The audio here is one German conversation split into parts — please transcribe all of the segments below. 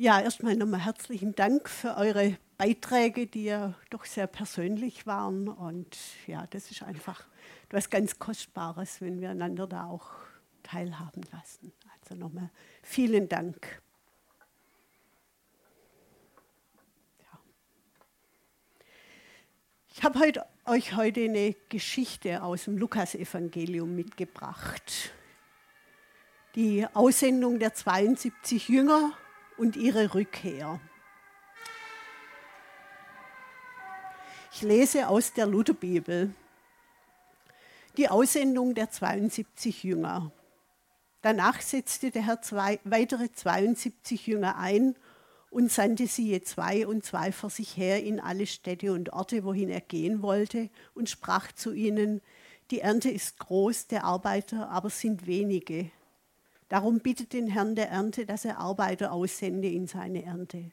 Ja, erstmal nochmal herzlichen Dank für eure Beiträge, die ja doch sehr persönlich waren. Und ja, das ist einfach etwas ganz Kostbares, wenn wir einander da auch teilhaben lassen. Also nochmal vielen Dank. Ja. Ich habe heute, euch heute eine Geschichte aus dem Lukasevangelium mitgebracht. Die Aussendung der 72 Jünger und ihre Rückkehr. Ich lese aus der Lutherbibel die Aussendung der 72 Jünger. Danach setzte der Herr zwei, weitere 72 Jünger ein und sandte sie je zwei und zwei vor sich her in alle Städte und Orte, wohin er gehen wollte, und sprach zu ihnen, die Ernte ist groß, der Arbeiter aber sind wenige. Darum bittet den Herrn der Ernte, dass er Arbeiter aussende in seine Ernte.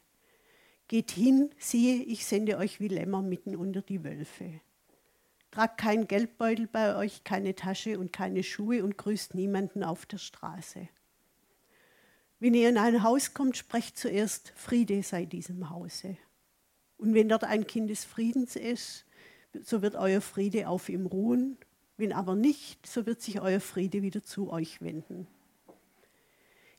Geht hin, siehe, ich sende euch wie Lämmer mitten unter die Wölfe. Tragt keinen Geldbeutel bei euch, keine Tasche und keine Schuhe und grüßt niemanden auf der Straße. Wenn ihr in ein Haus kommt, sprecht zuerst, Friede sei diesem Hause. Und wenn dort ein Kind des Friedens ist, so wird euer Friede auf ihm ruhen. Wenn aber nicht, so wird sich euer Friede wieder zu euch wenden.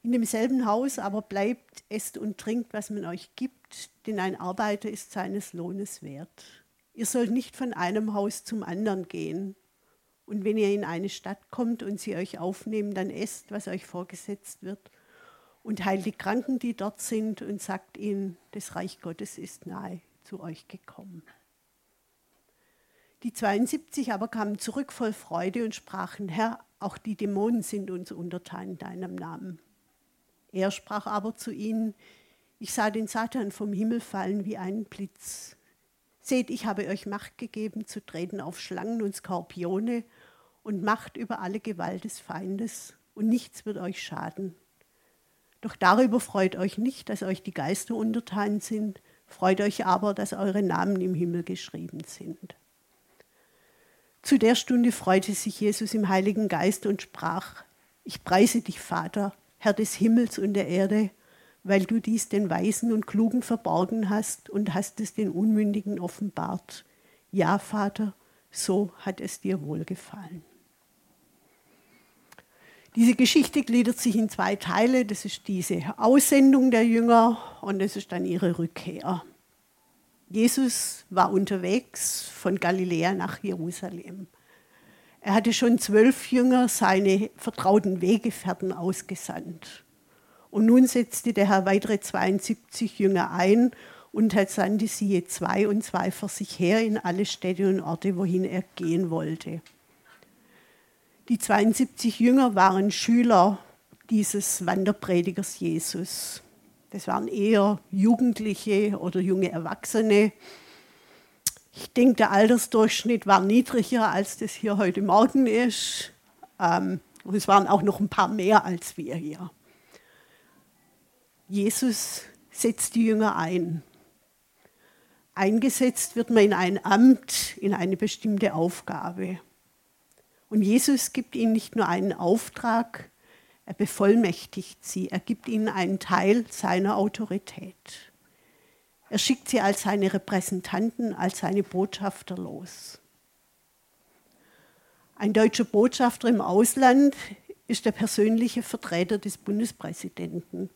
In demselben Haus aber bleibt, esst und trinkt, was man euch gibt, denn ein Arbeiter ist seines Lohnes wert. Ihr sollt nicht von einem Haus zum anderen gehen. Und wenn ihr in eine Stadt kommt und sie euch aufnehmen, dann esst, was euch vorgesetzt wird. Und heilt die Kranken, die dort sind, und sagt ihnen, das Reich Gottes ist nahe zu euch gekommen. Die 72 aber kamen zurück voll Freude und sprachen, Herr, auch die Dämonen sind uns untertan in deinem Namen. Er sprach aber zu ihnen, ich sah den Satan vom Himmel fallen wie einen Blitz. Seht, ich habe euch Macht gegeben, zu treten auf Schlangen und Skorpione und Macht über alle Gewalt des Feindes, und nichts wird euch schaden. Doch darüber freut euch nicht, dass euch die Geister untertan sind, freut euch aber, dass eure Namen im Himmel geschrieben sind. Zu der Stunde freute sich Jesus im Heiligen Geist und sprach, ich preise dich, Vater, Herr des Himmels und der Erde, weil du dies den Weisen und Klugen verborgen hast und hast es den Unmündigen offenbart. Ja, Vater, so hat es dir wohlgefallen. Diese Geschichte gliedert sich in zwei Teile. Das ist diese Aussendung der Jünger und das ist dann ihre Rückkehr. Jesus war unterwegs von Galiläa nach Jerusalem. Er hatte schon zwölf Jünger, seine vertrauten Wegefährten, ausgesandt. Und nun setzte der Herr weitere 72 Jünger ein und er sandte sie je zwei und zwei vor sich her in alle Städte und Orte, wohin er gehen wollte. Die 72 Jünger waren Schüler dieses Wanderpredigers Jesus. Das waren eher Jugendliche oder junge Erwachsene, ich denke, der Altersdurchschnitt war niedriger, als das hier heute Morgen ist. Ähm, und es waren auch noch ein paar mehr als wir hier. Jesus setzt die Jünger ein. Eingesetzt wird man in ein Amt, in eine bestimmte Aufgabe. Und Jesus gibt ihnen nicht nur einen Auftrag, er bevollmächtigt sie, er gibt ihnen einen Teil seiner Autorität. Er schickt sie als seine Repräsentanten, als seine Botschafter los. Ein deutscher Botschafter im Ausland ist der persönliche Vertreter des Bundespräsidenten.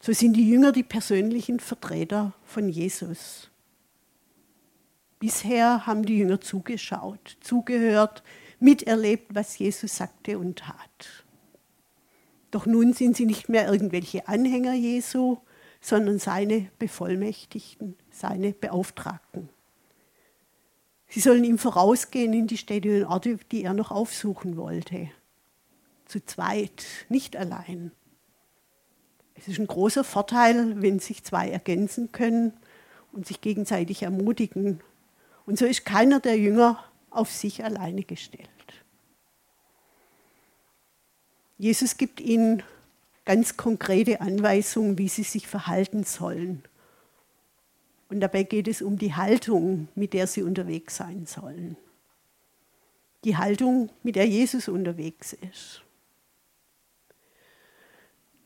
So sind die Jünger die persönlichen Vertreter von Jesus. Bisher haben die Jünger zugeschaut, zugehört, miterlebt, was Jesus sagte und tat. Doch nun sind sie nicht mehr irgendwelche Anhänger Jesu, sondern seine Bevollmächtigten, seine Beauftragten. Sie sollen ihm vorausgehen in die Städte und Orte, die er noch aufsuchen wollte. Zu zweit, nicht allein. Es ist ein großer Vorteil, wenn sich zwei ergänzen können und sich gegenseitig ermutigen. Und so ist keiner der Jünger auf sich alleine gestellt. Jesus gibt ihnen ganz konkrete Anweisungen, wie sie sich verhalten sollen. Und dabei geht es um die Haltung, mit der sie unterwegs sein sollen. Die Haltung, mit der Jesus unterwegs ist.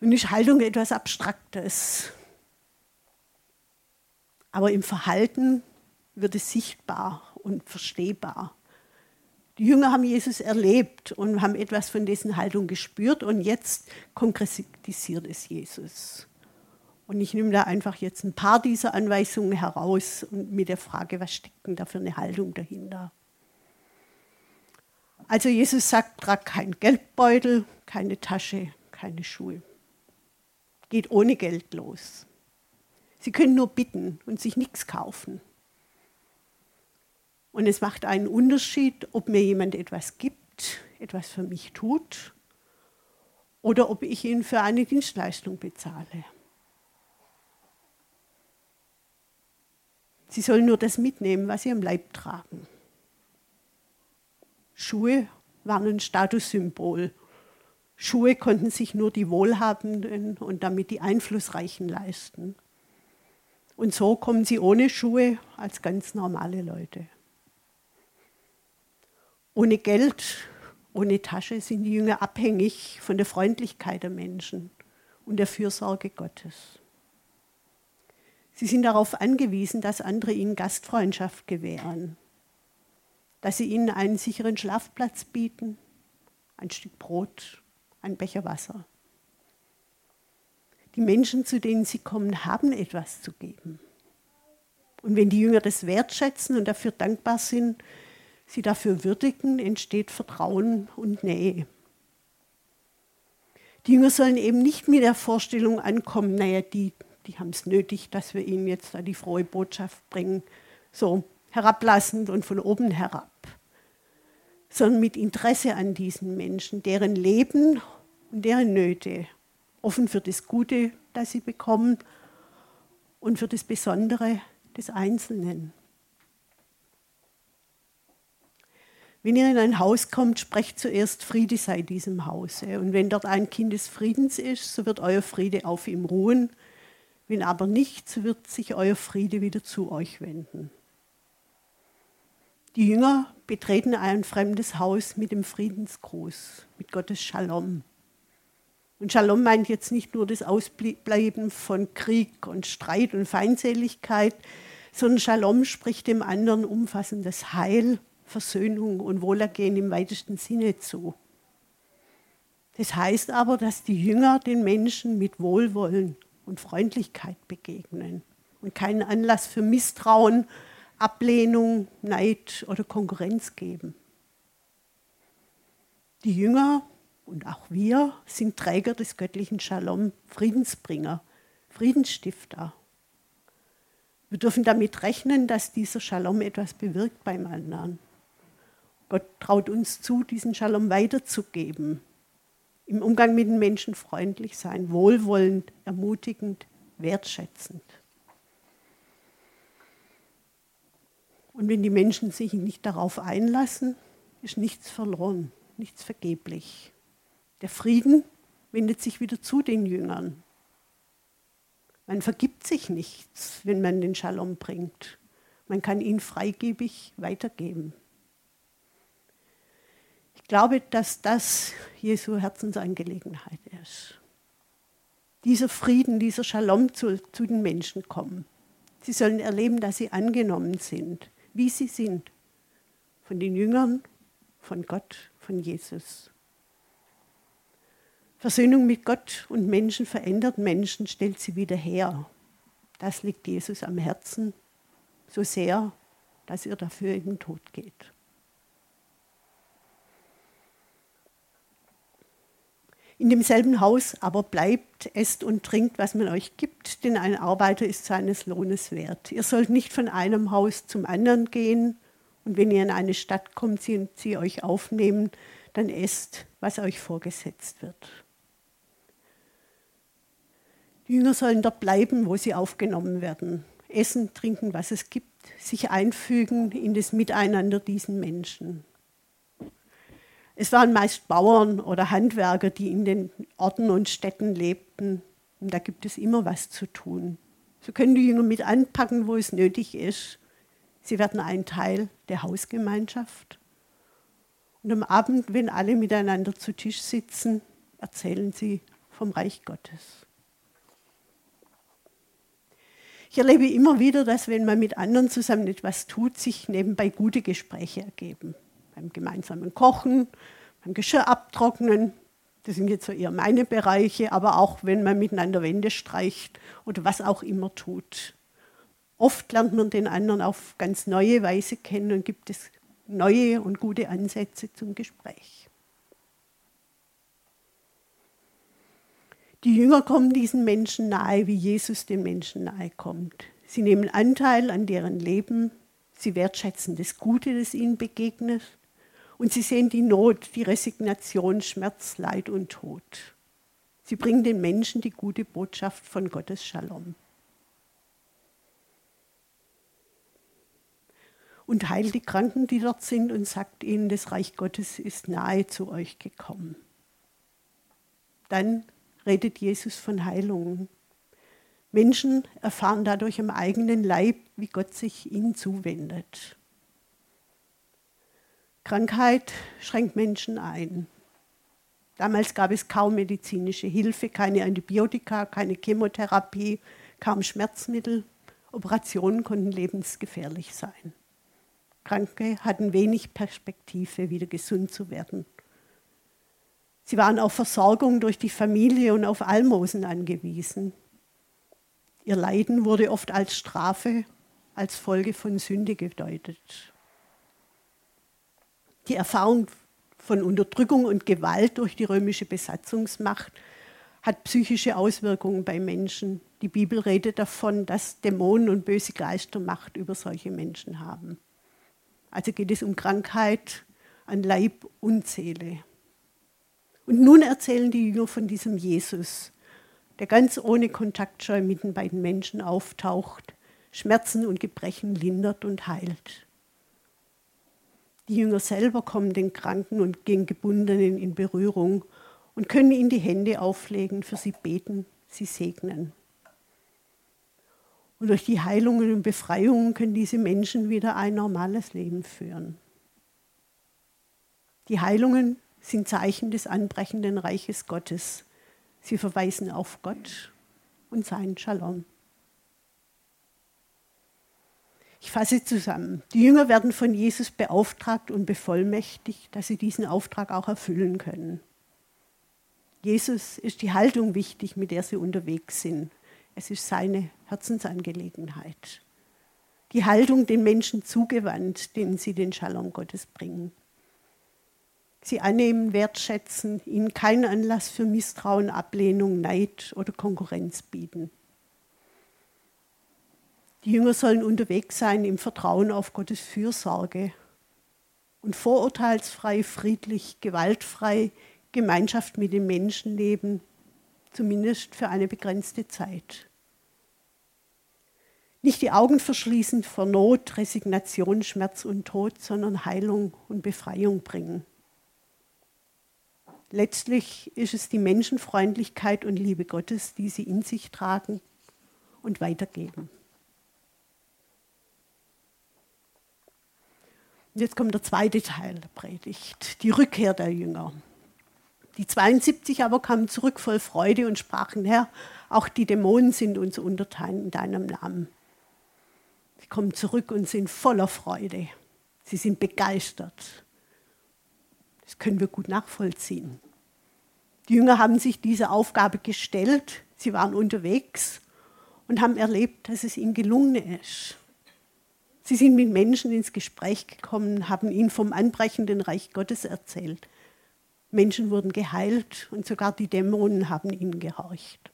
Nun ist Haltung etwas Abstraktes. Aber im Verhalten wird es sichtbar und verstehbar. Die Jünger haben Jesus erlebt und haben etwas von dessen Haltung gespürt und jetzt konkretisiert es Jesus. Und ich nehme da einfach jetzt ein paar dieser Anweisungen heraus und mit der Frage, was steckt denn da für eine Haltung dahinter? Also Jesus sagt, trag kein Geldbeutel, keine Tasche, keine Schuhe. Geht ohne Geld los. Sie können nur bitten und sich nichts kaufen. Und es macht einen Unterschied, ob mir jemand etwas gibt, etwas für mich tut, oder ob ich ihn für eine Dienstleistung bezahle. Sie sollen nur das mitnehmen, was sie am Leib tragen. Schuhe waren ein Statussymbol. Schuhe konnten sich nur die Wohlhabenden und damit die Einflussreichen leisten. Und so kommen sie ohne Schuhe als ganz normale Leute. Ohne Geld, ohne Tasche sind die Jünger abhängig von der Freundlichkeit der Menschen und der Fürsorge Gottes. Sie sind darauf angewiesen, dass andere ihnen Gastfreundschaft gewähren dass sie ihnen einen sicheren Schlafplatz bieten, ein Stück Brot, ein Becher Wasser. Die Menschen, zu denen sie kommen, haben etwas zu geben. Und wenn die Jünger das wertschätzen und dafür dankbar sind, sie dafür würdigen, entsteht Vertrauen und Nähe. Die Jünger sollen eben nicht mit der Vorstellung ankommen, naja, die, die haben es nötig, dass wir ihnen jetzt da die frohe Botschaft bringen. So, herablassend und von oben herab, sondern mit Interesse an diesen Menschen, deren Leben und deren Nöte, offen für das Gute, das sie bekommen und für das Besondere des Einzelnen. Wenn ihr in ein Haus kommt, sprecht zuerst Friede sei diesem Hause. Und wenn dort ein Kind des Friedens ist, so wird euer Friede auf ihm ruhen. Wenn aber nicht, so wird sich euer Friede wieder zu euch wenden. Die Jünger betreten ein fremdes Haus mit dem Friedensgruß, mit Gottes Shalom. Und Shalom meint jetzt nicht nur das Ausbleiben von Krieg und Streit und Feindseligkeit, sondern Shalom spricht dem anderen umfassendes Heil, Versöhnung und Wohlergehen im weitesten Sinne zu. Das heißt aber, dass die Jünger den Menschen mit Wohlwollen und Freundlichkeit begegnen und keinen Anlass für Misstrauen Ablehnung, Neid oder Konkurrenz geben. Die Jünger und auch wir sind Träger des göttlichen Shalom, Friedensbringer, Friedensstifter. Wir dürfen damit rechnen, dass dieser Shalom etwas bewirkt beim anderen. Gott traut uns zu, diesen Shalom weiterzugeben. Im Umgang mit den Menschen freundlich sein, wohlwollend, ermutigend, wertschätzend. Und wenn die Menschen sich nicht darauf einlassen, ist nichts verloren, nichts vergeblich. Der Frieden wendet sich wieder zu den Jüngern. Man vergibt sich nichts, wenn man den Shalom bringt. Man kann ihn freigebig weitergeben. Ich glaube, dass das Jesu Herzensangelegenheit ist. Dieser Frieden, dieser Shalom zu, zu den Menschen kommen. Sie sollen erleben, dass sie angenommen sind, wie sie sind. Von den Jüngern, von Gott, von Jesus. Versöhnung mit Gott und Menschen verändert Menschen, stellt sie wieder her. Das liegt Jesus am Herzen, so sehr, dass er dafür in den Tod geht. In demselben Haus aber bleibt, esst und trinkt, was man euch gibt, denn ein Arbeiter ist seines Lohnes wert. Ihr sollt nicht von einem Haus zum anderen gehen und wenn ihr in eine Stadt kommt, sie, sie euch aufnehmen, dann esst, was euch vorgesetzt wird. Die Jünger sollen dort bleiben, wo sie aufgenommen werden. Essen, trinken, was es gibt, sich einfügen in das Miteinander diesen Menschen. Es waren meist Bauern oder Handwerker, die in den Orten und Städten lebten. Und da gibt es immer was zu tun. So können die Jünger mit anpacken, wo es nötig ist. Sie werden ein Teil der Hausgemeinschaft. Und am Abend, wenn alle miteinander zu Tisch sitzen, erzählen sie vom Reich Gottes. Ich erlebe immer wieder, dass wenn man mit anderen zusammen etwas tut, sich nebenbei gute Gespräche ergeben. Beim gemeinsamen Kochen, beim Geschirr abtrocknen. Das sind jetzt so eher meine Bereiche, aber auch wenn man miteinander Wände streicht oder was auch immer tut. Oft lernt man den anderen auf ganz neue Weise kennen und gibt es neue und gute Ansätze zum Gespräch. Die Jünger kommen diesen Menschen nahe, wie Jesus den Menschen nahe kommt. Sie nehmen Anteil an deren Leben, sie wertschätzen das Gute, das ihnen begegnet und sie sehen die Not, die Resignation, Schmerz, Leid und Tod. Sie bringen den Menschen die gute Botschaft von Gottes Shalom. und heilt die Kranken, die dort sind, und sagt ihnen, das Reich Gottes ist nahe zu euch gekommen. Dann redet Jesus von Heilungen. Menschen erfahren dadurch im eigenen Leib, wie Gott sich ihnen zuwendet. Krankheit schränkt Menschen ein. Damals gab es kaum medizinische Hilfe, keine Antibiotika, keine Chemotherapie, kaum Schmerzmittel. Operationen konnten lebensgefährlich sein. Kranke hatten wenig Perspektive, wieder gesund zu werden. Sie waren auf Versorgung durch die Familie und auf Almosen angewiesen. Ihr Leiden wurde oft als Strafe, als Folge von Sünde gedeutet. Die Erfahrung von Unterdrückung und Gewalt durch die römische Besatzungsmacht hat psychische Auswirkungen bei Menschen. Die Bibel redet davon, dass Dämonen und böse Geister Macht über solche Menschen haben. Also geht es um Krankheit an Leib und Seele. Und nun erzählen die Jünger von diesem Jesus, der ganz ohne Kontaktscheu bei den Menschen auftaucht, Schmerzen und Gebrechen lindert und heilt. Die Jünger selber kommen den Kranken und den Gebundenen in Berührung und können ihnen die Hände auflegen, für sie beten, sie segnen. Und durch die Heilungen und Befreiungen können diese Menschen wieder ein normales Leben führen. Die Heilungen sind Zeichen des anbrechenden Reiches Gottes. Sie verweisen auf Gott und seinen Shalom. Ich fasse zusammen. Die Jünger werden von Jesus beauftragt und bevollmächtigt, dass sie diesen Auftrag auch erfüllen können. Jesus ist die Haltung wichtig, mit der sie unterwegs sind. Es ist seine Herzensangelegenheit. Die Haltung den Menschen zugewandt, denen sie den Shalom Gottes bringen. Sie annehmen, wertschätzen, ihnen keinen Anlass für Misstrauen, Ablehnung, Neid oder Konkurrenz bieten. Die Jünger sollen unterwegs sein im Vertrauen auf Gottes Fürsorge und vorurteilsfrei, friedlich, gewaltfrei Gemeinschaft mit den Menschen leben, zumindest für eine begrenzte Zeit. Nicht die Augen verschließen vor Not, Resignation, Schmerz und Tod, sondern Heilung und Befreiung bringen. Letztlich ist es die Menschenfreundlichkeit und Liebe Gottes, die sie in sich tragen und weitergeben. Jetzt kommt der zweite Teil der Predigt, die Rückkehr der Jünger. Die 72 aber kamen zurück voll Freude und sprachen, Herr, auch die Dämonen sind uns untertan in deinem Namen. Sie kommen zurück und sind voller Freude. Sie sind begeistert. Das können wir gut nachvollziehen. Die Jünger haben sich diese Aufgabe gestellt. Sie waren unterwegs und haben erlebt, dass es ihnen gelungen ist. Sie sind mit Menschen ins Gespräch gekommen, haben ihnen vom anbrechenden Reich Gottes erzählt. Menschen wurden geheilt und sogar die Dämonen haben ihnen gehorcht.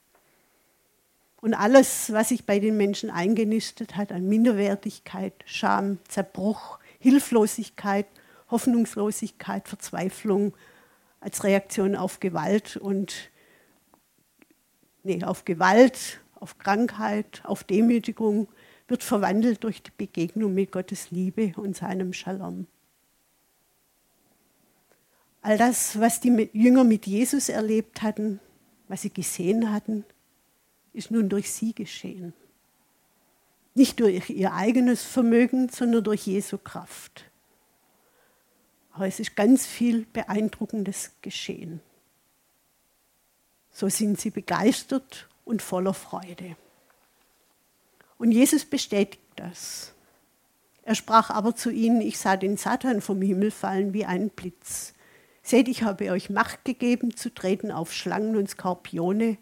Und alles, was sich bei den Menschen eingenistet hat an Minderwertigkeit, Scham, Zerbruch, Hilflosigkeit, Hoffnungslosigkeit, Verzweiflung als Reaktion auf Gewalt und nee, auf Gewalt, auf Krankheit, auf Demütigung, wird verwandelt durch die Begegnung mit Gottes Liebe und seinem Shalom. All das, was die Jünger mit Jesus erlebt hatten, was sie gesehen hatten, ist nun durch sie geschehen. Nicht durch ihr eigenes Vermögen, sondern durch Jesu Kraft. Aber es ist ganz viel Beeindruckendes geschehen. So sind sie begeistert und voller Freude. Und Jesus bestätigt das. Er sprach aber zu ihnen, ich sah den Satan vom Himmel fallen wie ein Blitz. Seht, ich habe euch Macht gegeben, zu treten auf Schlangen und Skorpione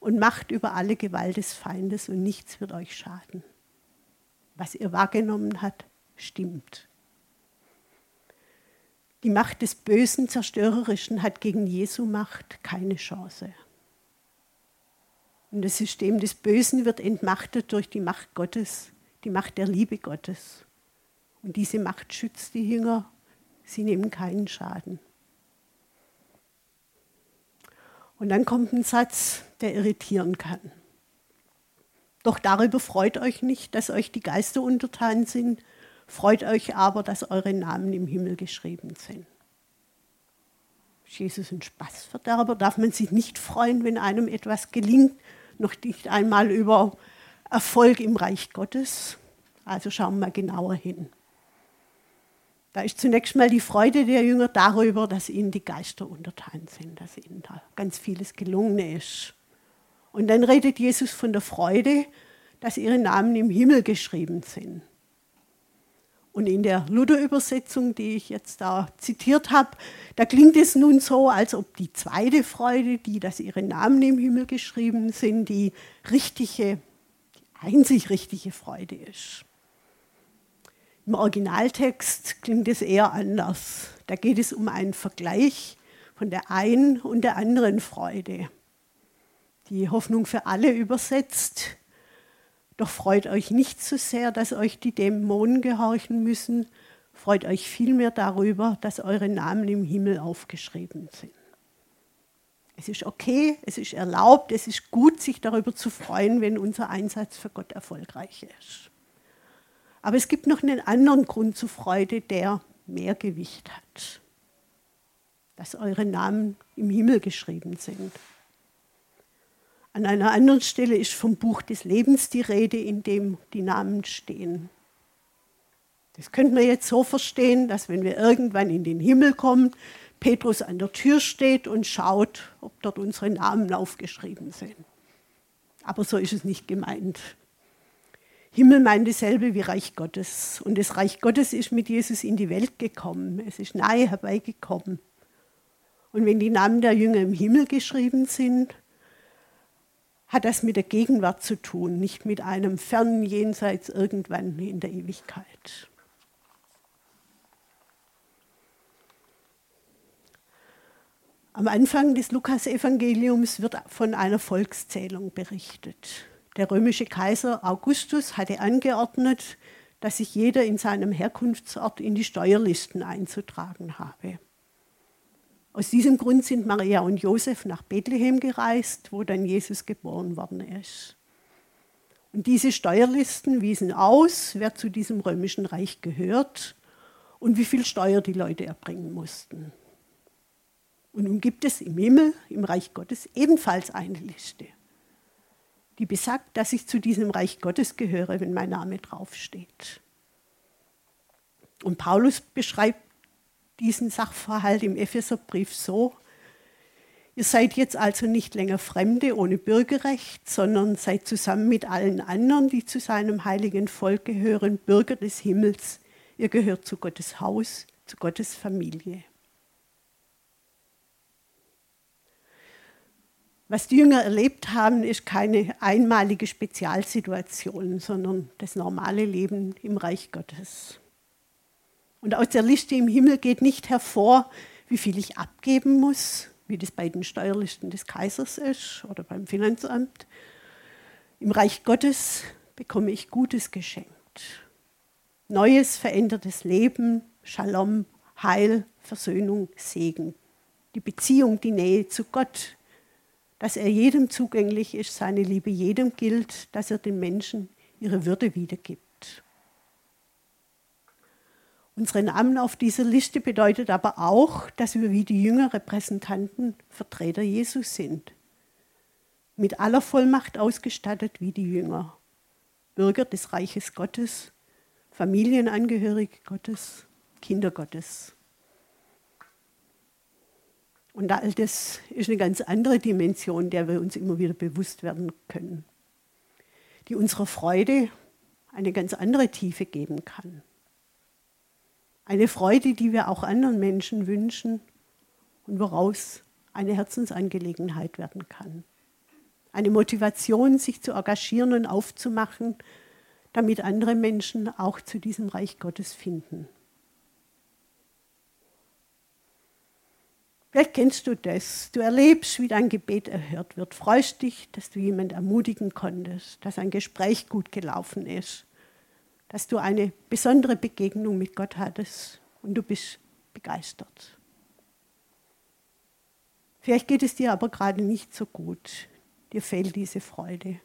und Macht über alle Gewalt des Feindes und nichts wird euch schaden. Was ihr wahrgenommen habt, stimmt. Die Macht des Bösen, Zerstörerischen hat gegen Jesu Macht keine Chance. Und das System des Bösen wird entmachtet durch die Macht Gottes, die Macht der Liebe Gottes. Und diese Macht schützt die Jünger, sie nehmen keinen Schaden. Und dann kommt ein Satz, der irritieren kann. Doch darüber freut euch nicht, dass euch die Geister untertan sind, freut euch aber, dass eure Namen im Himmel geschrieben sind. Ist Jesus ein Spaßverderber? Darf man sich nicht freuen, wenn einem etwas gelingt? Noch nicht einmal über Erfolg im Reich Gottes? Also schauen wir genauer hin. Da ist zunächst mal die Freude der Jünger darüber, dass ihnen die Geister untertan sind, dass ihnen da ganz vieles gelungen ist. Und dann redet Jesus von der Freude, dass ihre Namen im Himmel geschrieben sind. Und in der Luther-Übersetzung, die ich jetzt da zitiert habe, da klingt es nun so, als ob die zweite Freude, die, dass ihre Namen im Himmel geschrieben sind, die richtige, die einzig richtige Freude ist. Im Originaltext klingt es eher anders. Da geht es um einen Vergleich von der einen und der anderen Freude. Die Hoffnung für alle übersetzt. Doch freut euch nicht so sehr, dass euch die Dämonen gehorchen müssen. Freut euch vielmehr darüber, dass eure Namen im Himmel aufgeschrieben sind. Es ist okay, es ist erlaubt, es ist gut, sich darüber zu freuen, wenn unser Einsatz für Gott erfolgreich ist. Aber es gibt noch einen anderen Grund zur Freude, der mehr Gewicht hat. Dass eure Namen im Himmel geschrieben sind. An einer anderen Stelle ist vom Buch des Lebens die Rede, in dem die Namen stehen. Das könnten wir jetzt so verstehen, dass wenn wir irgendwann in den Himmel kommen, Petrus an der Tür steht und schaut, ob dort unsere Namen aufgeschrieben sind. Aber so ist es nicht gemeint. Himmel meint dasselbe wie Reich Gottes. Und das Reich Gottes ist mit Jesus in die Welt gekommen. Es ist nahe herbeigekommen. Und wenn die Namen der Jünger im Himmel geschrieben sind, hat das mit der Gegenwart zu tun, nicht mit einem fernen Jenseits irgendwann in der Ewigkeit. Am Anfang des Lukasevangeliums wird von einer Volkszählung berichtet. Der römische Kaiser Augustus hatte angeordnet, dass sich jeder in seinem Herkunftsort in die Steuerlisten einzutragen habe. Aus diesem Grund sind Maria und Josef nach Bethlehem gereist, wo dann Jesus geboren worden ist. Und diese Steuerlisten wiesen aus, wer zu diesem römischen Reich gehört und wie viel Steuer die Leute erbringen mussten. Und nun gibt es im Himmel, im Reich Gottes, ebenfalls eine Liste die besagt, dass ich zu diesem Reich Gottes gehöre, wenn mein Name draufsteht. Und Paulus beschreibt diesen Sachverhalt im Epheserbrief so, ihr seid jetzt also nicht länger Fremde ohne Bürgerrecht, sondern seid zusammen mit allen anderen, die zu seinem heiligen Volk gehören, Bürger des Himmels. Ihr gehört zu Gottes Haus, zu Gottes Familie. Was die Jünger erlebt haben, ist keine einmalige Spezialsituation, sondern das normale Leben im Reich Gottes. Und aus der Liste im Himmel geht nicht hervor, wie viel ich abgeben muss, wie das bei den Steuerlisten des Kaisers ist oder beim Finanzamt. Im Reich Gottes bekomme ich Gutes geschenkt. Neues, verändertes Leben, Shalom, Heil, Versöhnung, Segen. Die Beziehung, die Nähe zu Gott, dass er jedem zugänglich ist, seine Liebe jedem gilt, dass er den Menschen ihre Würde wiedergibt. Unsere Namen auf dieser Liste bedeutet aber auch, dass wir wie die Jünger Repräsentanten, Vertreter Jesus sind. Mit aller Vollmacht ausgestattet wie die Jünger. Bürger des Reiches Gottes, Familienangehörige Gottes, Kinder Gottes. Und all das ist eine ganz andere Dimension, der wir uns immer wieder bewusst werden können. die unserer Freude eine ganz andere Tiefe geben kann. Eine Freude, die wir auch anderen Menschen wünschen und woraus eine Herzensangelegenheit werden kann. Eine Motivation, sich zu engagieren und aufzumachen, damit andere Menschen auch zu diesem Reich Gottes finden. Vielleicht kennst du das. Du erlebst, wie dein Gebet erhört wird. Freust dich, dass du jemanden ermutigen konntest, dass ein Gespräch gut gelaufen ist, dass du eine besondere Begegnung mit Gott hattest und du bist begeistert. Vielleicht geht es dir aber gerade nicht so gut. Dir fehlt diese Freude.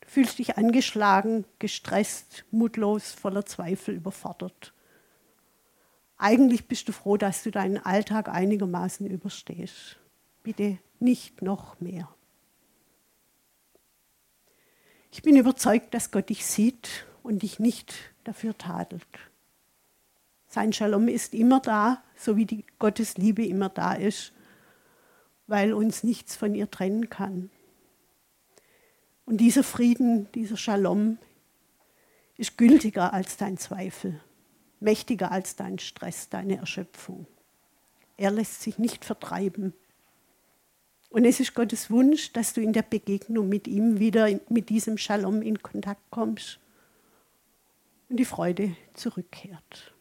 Du fühlst dich angeschlagen, gestresst, mutlos, voller Zweifel, überfordert. Eigentlich bist du froh, dass du deinen Alltag einigermaßen überstehst. Bitte nicht noch mehr. Ich bin überzeugt, dass Gott dich sieht und dich nicht dafür tadelt. Sein Shalom ist immer da, so wie die Gottes Liebe immer da ist, weil uns nichts von ihr trennen kann. Und dieser Frieden, dieser Shalom ist gültiger als dein Zweifel mächtiger als dein Stress, deine Erschöpfung. Er lässt sich nicht vertreiben. Und es ist Gottes Wunsch, dass du in der Begegnung mit ihm wieder mit diesem Shalom in Kontakt kommst und die Freude zurückkehrt.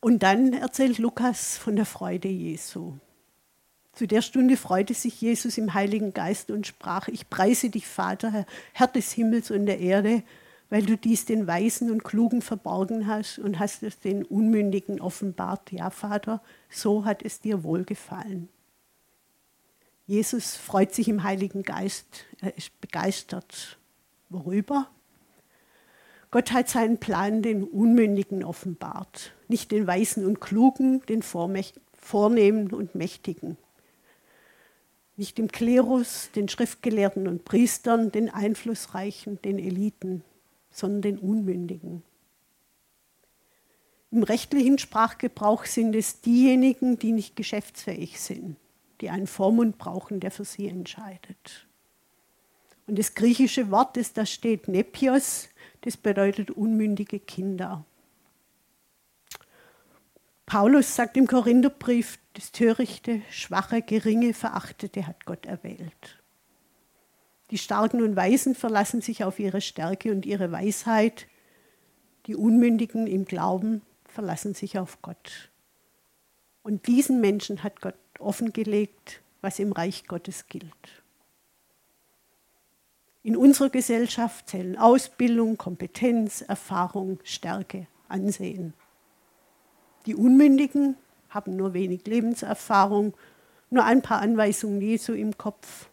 Und dann erzählt Lukas von der Freude Jesu. Zu der Stunde freute sich Jesus im Heiligen Geist und sprach, ich preise dich, Vater, Herr des Himmels und der Erde, weil du dies den Weisen und Klugen verborgen hast und hast es den Unmündigen offenbart. Ja, Vater, so hat es dir wohlgefallen. Jesus freut sich im Heiligen Geist, er ist begeistert. Worüber? Gott hat seinen Plan den Unmündigen offenbart, nicht den Weisen und Klugen, den Vornehmen und Mächtigen nicht dem Klerus, den Schriftgelehrten und Priestern, den Einflussreichen, den Eliten, sondern den Unmündigen. Im rechtlichen Sprachgebrauch sind es diejenigen, die nicht geschäftsfähig sind, die einen Vormund brauchen, der für sie entscheidet. Und das griechische Wort, das da steht, Nepios, das bedeutet unmündige Kinder. Paulus sagt im Korintherbrief, das Törichte, Schwache, Geringe, Verachtete hat Gott erwählt. Die Starken und Weisen verlassen sich auf ihre Stärke und ihre Weisheit. Die Unmündigen im Glauben verlassen sich auf Gott. Und diesen Menschen hat Gott offengelegt, was im Reich Gottes gilt. In unserer Gesellschaft zählen Ausbildung, Kompetenz, Erfahrung, Stärke, Ansehen. Die Unmündigen haben nur wenig Lebenserfahrung, nur ein paar Anweisungen Jesu im Kopf.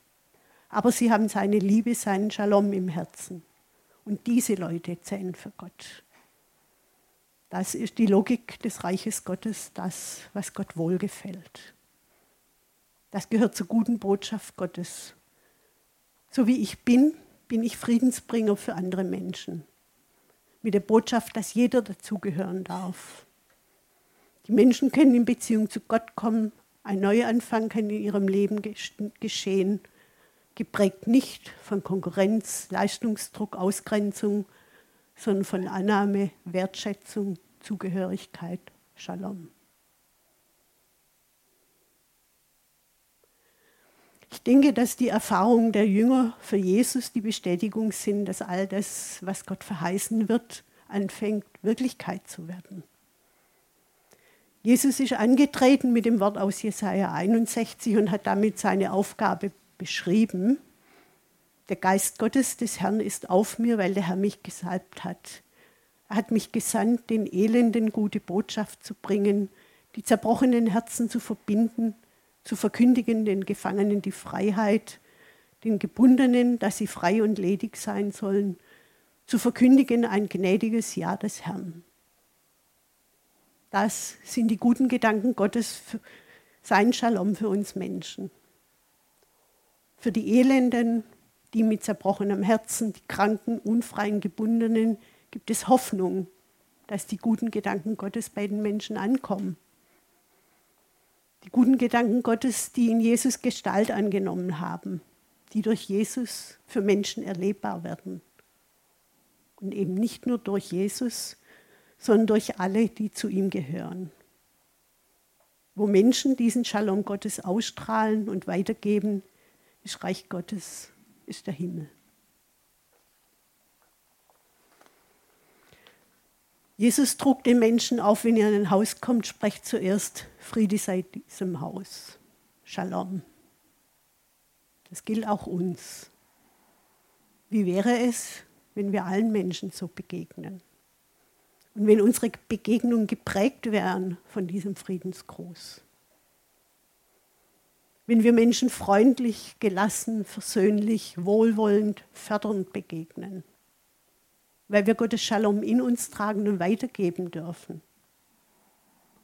Aber sie haben seine Liebe, seinen Shalom im Herzen. Und diese Leute zählen für Gott. Das ist die Logik des Reiches Gottes, das, was Gott wohlgefällt. Das gehört zur guten Botschaft Gottes. So wie ich bin, bin ich Friedensbringer für andere Menschen. Mit der Botschaft, dass jeder dazugehören darf. Die Menschen können in Beziehung zu Gott kommen, ein Neuanfang kann in ihrem Leben geschehen, geprägt nicht von Konkurrenz, Leistungsdruck, Ausgrenzung, sondern von Annahme, Wertschätzung, Zugehörigkeit, Shalom. Ich denke, dass die Erfahrungen der Jünger für Jesus die Bestätigung sind, dass all das, was Gott verheißen wird, anfängt, Wirklichkeit zu werden. Jesus ist angetreten mit dem Wort aus Jesaja 61 und hat damit seine Aufgabe beschrieben. Der Geist Gottes des Herrn ist auf mir, weil der Herr mich gesalbt hat. Er hat mich gesandt, den Elenden gute Botschaft zu bringen, die zerbrochenen Herzen zu verbinden, zu verkündigen den Gefangenen die Freiheit, den Gebundenen, dass sie frei und ledig sein sollen, zu verkündigen ein gnädiges Ja des Herrn. Das sind die guten Gedanken Gottes, sein Shalom für uns Menschen. Für die Elenden, die mit zerbrochenem Herzen, die Kranken, Unfreien, Gebundenen, gibt es Hoffnung, dass die guten Gedanken Gottes bei den Menschen ankommen. Die guten Gedanken Gottes, die in Jesus Gestalt angenommen haben, die durch Jesus für Menschen erlebbar werden. Und eben nicht nur durch Jesus, sondern durch alle, die zu ihm gehören. Wo Menschen diesen Shalom Gottes ausstrahlen und weitergeben, ist Reich Gottes, ist der Himmel. Jesus trug den Menschen auf, wenn ihr in ein Haus kommt, sprecht zuerst, Friede sei diesem Haus. Shalom. Das gilt auch uns. Wie wäre es, wenn wir allen Menschen so begegnen? Und wenn unsere Begegnungen geprägt wären von diesem Friedensgruß? Wenn wir Menschen freundlich, gelassen, versöhnlich, wohlwollend, fördernd begegnen? Weil wir Gottes Shalom in uns tragen und weitergeben dürfen.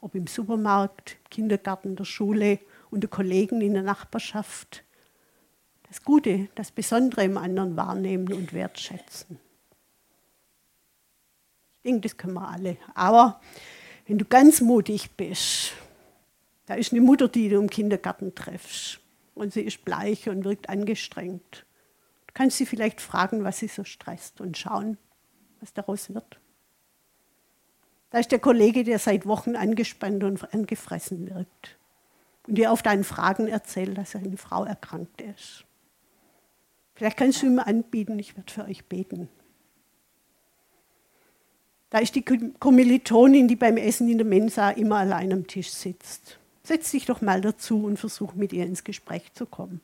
Ob im Supermarkt, Kindergarten, der Schule, unter Kollegen in der Nachbarschaft. Das Gute, das Besondere im anderen wahrnehmen und wertschätzen. Ich denke, das können wir alle. Aber wenn du ganz mutig bist, da ist eine Mutter, die du im Kindergarten triffst und sie ist bleich und wirkt angestrengt. Du kannst sie vielleicht fragen, was sie so stresst und schauen, was daraus wird. Da ist der Kollege, der seit Wochen angespannt und angefressen wirkt und dir auf deinen Fragen erzählt, dass seine Frau erkrankt ist. Vielleicht kannst du ihm anbieten, ich werde für euch beten. Da ist die Kommilitonin, die beim Essen in der Mensa immer allein am Tisch sitzt. Setz dich doch mal dazu und versuch mit ihr ins Gespräch zu kommen.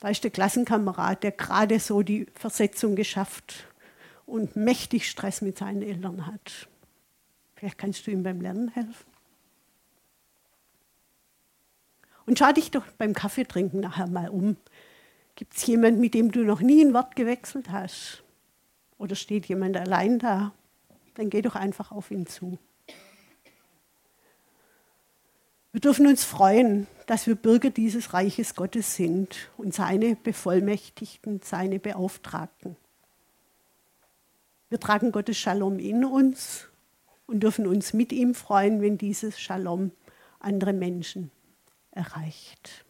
Da ist der Klassenkamerad, der gerade so die Versetzung geschafft und mächtig Stress mit seinen Eltern hat. Vielleicht kannst du ihm beim Lernen helfen. Und schau dich doch beim Kaffeetrinken nachher mal um. Gibt es jemanden, mit dem du noch nie ein Wort gewechselt hast? Oder steht jemand allein da? Dann geh doch einfach auf ihn zu. Wir dürfen uns freuen, dass wir Bürger dieses Reiches Gottes sind und seine Bevollmächtigten, seine Beauftragten. Wir tragen Gottes Shalom in uns und dürfen uns mit ihm freuen, wenn dieses Shalom andere Menschen erreicht.